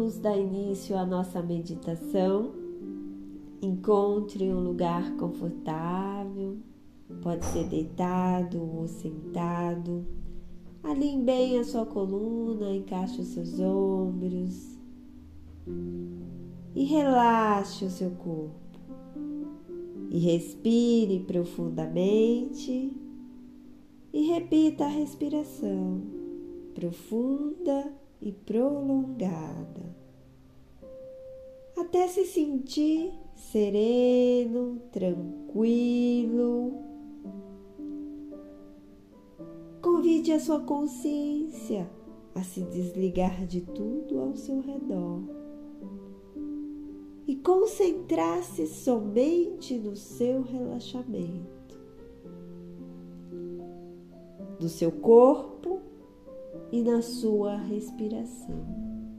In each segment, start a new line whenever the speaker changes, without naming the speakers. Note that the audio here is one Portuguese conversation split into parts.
vamos dar início à nossa meditação. Encontre um lugar confortável, pode ser deitado ou sentado. Alinhe bem a sua coluna, encaixe os seus ombros e relaxe o seu corpo. E respire profundamente e repita a respiração profunda e prolongada, até se sentir sereno, tranquilo. Convide a sua consciência a se desligar de tudo ao seu redor e concentrar-se somente no seu relaxamento, do seu corpo e na sua respiração.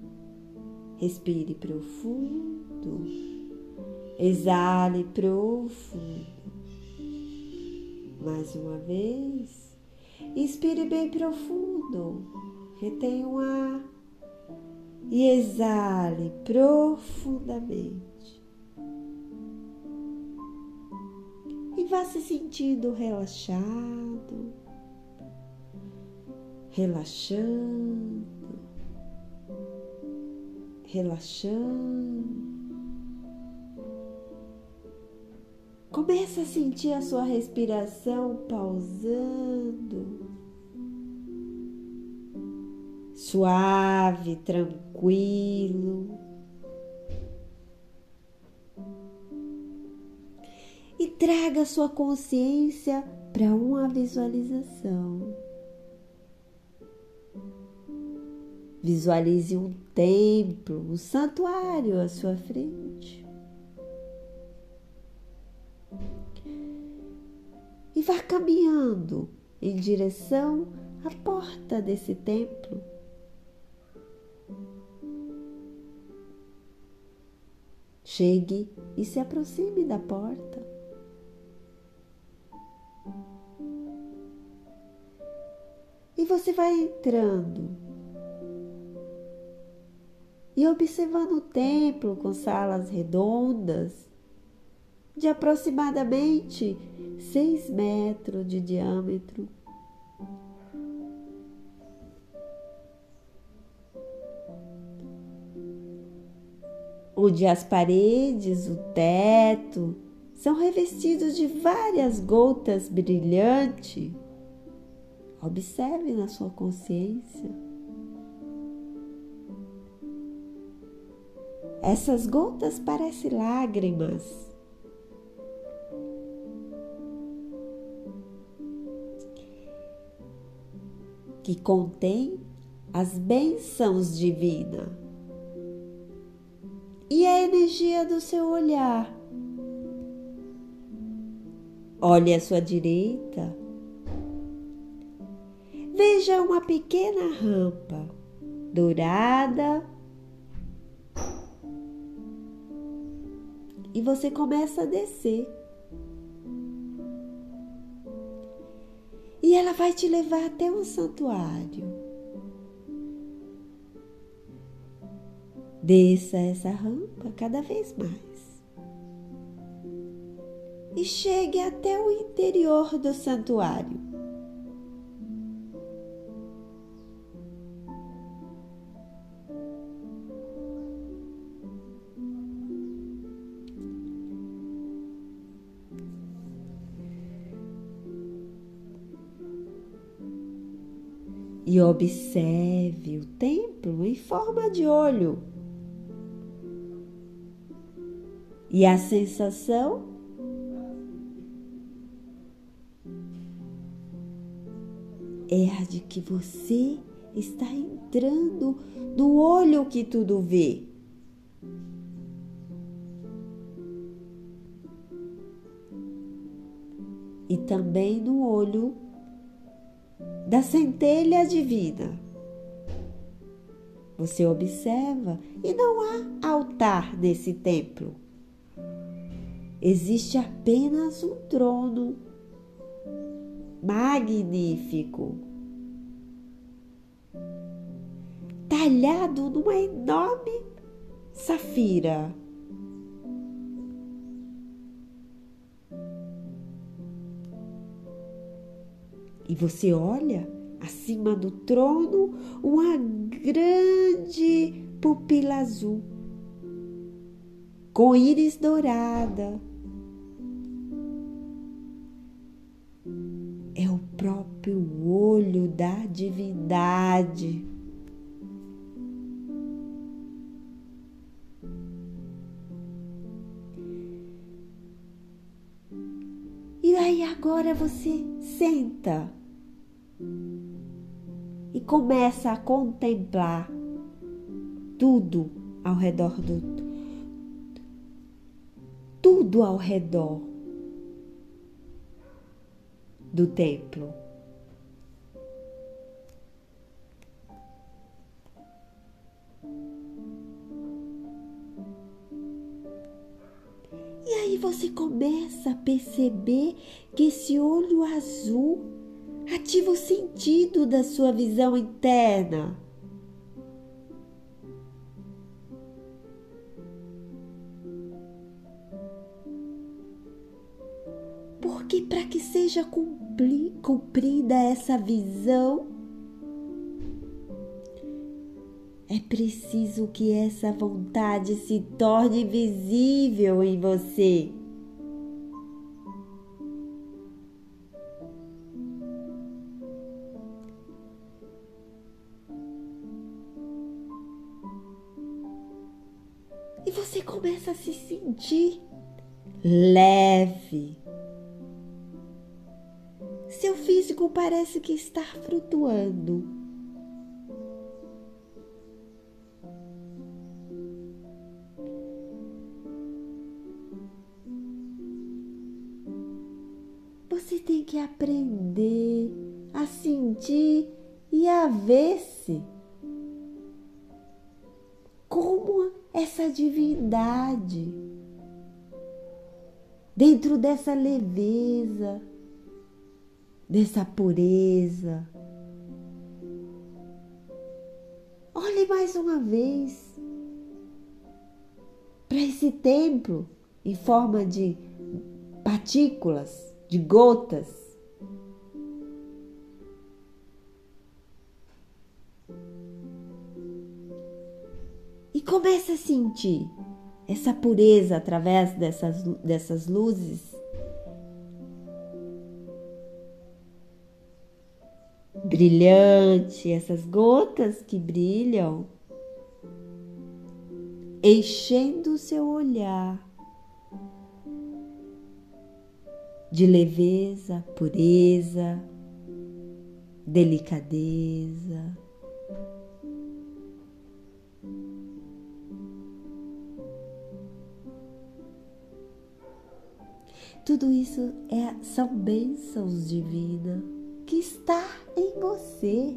Respire profundo, exale profundo. Mais uma vez, inspire bem profundo, retenha o ar. E exale profundamente. E vá se sentindo relaxado, relaxando, relaxando. Começa a sentir a sua respiração pausando, suave, tranquilo. E traga sua consciência para uma visualização. Visualize um templo, um santuário à sua frente. E vá caminhando em direção à porta desse templo. Chegue e se aproxime da porta. E você vai entrando e observando o templo com salas redondas de aproximadamente seis metros de diâmetro. Onde as paredes, o teto são revestidos de várias gotas brilhantes. Observe na sua consciência. Essas gotas parecem lágrimas. Que contém as bênçãos divinas e a energia do seu olhar. Olhe à sua direita. Veja uma pequena rampa dourada e você começa a descer. E ela vai te levar até um santuário. Desça essa rampa cada vez mais. E chegue até o interior do santuário. E observe o templo em forma de olho. E a sensação é a de que você está entrando no olho que tudo vê. E também no olho da centelha divina. Você observa e não há altar nesse templo. Existe apenas um trono magnífico, talhado numa enorme safira. E você olha acima do trono uma grande pupila azul com íris dourada. É o próprio olho da divindade. E aí agora você senta e começa a contemplar tudo ao redor do tudo ao redor do templo. E aí você começa a perceber que esse olho azul ativa o sentido da sua visão interna. Porque para que seja cumprida essa visão, é preciso que essa vontade se torne visível em você. Começa a se sentir leve. Seu físico parece que está flutuando. Você tem que aprender a sentir e a ver-se como essa divindade dentro dessa leveza, dessa pureza. Olhe mais uma vez para esse templo em forma de partículas, de gotas. Comece a sentir essa pureza através dessas, dessas luzes. Brilhante, essas gotas que brilham, enchendo o seu olhar de leveza, pureza, delicadeza. Tudo isso é, são bênçãos divinas que está em você.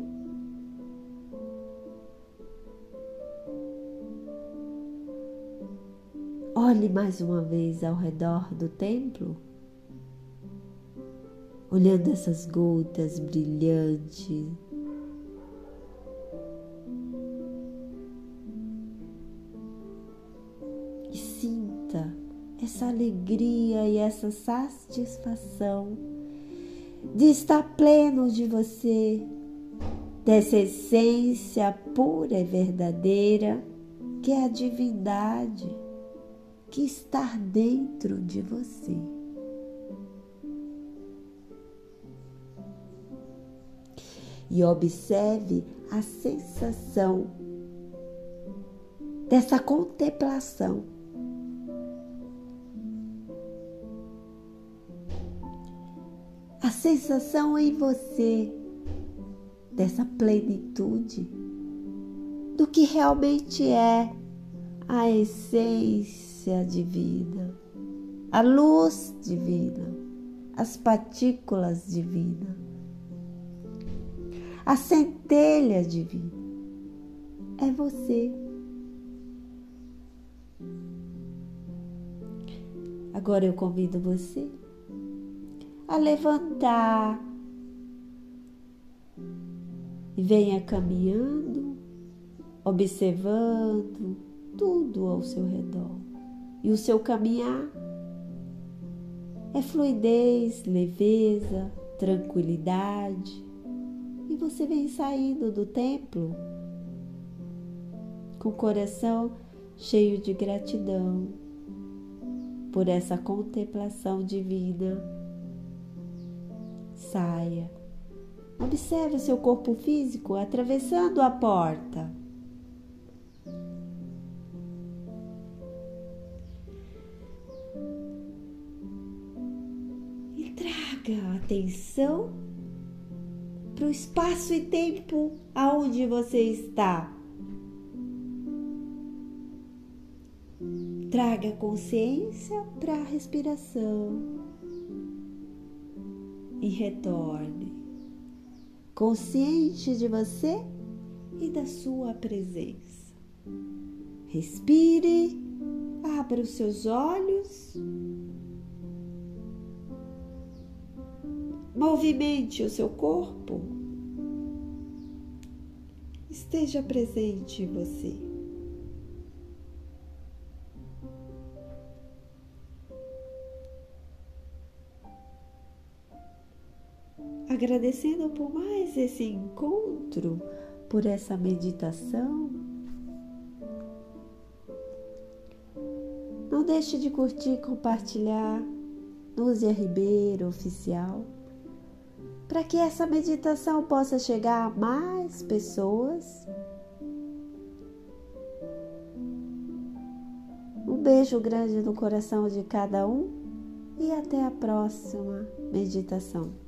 Olhe mais uma vez ao redor do templo, olhando essas gotas brilhantes. Alegria e essa satisfação de estar pleno de você, dessa essência pura e verdadeira que é a divindade que está dentro de você. E observe a sensação dessa contemplação a sensação em você dessa plenitude do que realmente é a essência divina, a luz divina, as partículas divinas, a centelha divina. É você. Agora eu convido você a levantar e venha caminhando, observando tudo ao seu redor. E o seu caminhar é fluidez, leveza, tranquilidade. E você vem saindo do templo com o coração cheio de gratidão por essa contemplação divina. Saia. Observe o seu corpo físico atravessando a porta. E traga atenção para o espaço e tempo aonde você está. Traga consciência para a respiração e retorne, consciente de você e da sua presença. Respire, abra os seus olhos, movimente o seu corpo, esteja presente em você. Agradecendo por mais esse encontro, por essa meditação. Não deixe de curtir e compartilhar Núzia Ribeiro Oficial, para que essa meditação possa chegar a mais pessoas. Um beijo grande no coração de cada um e até a próxima meditação.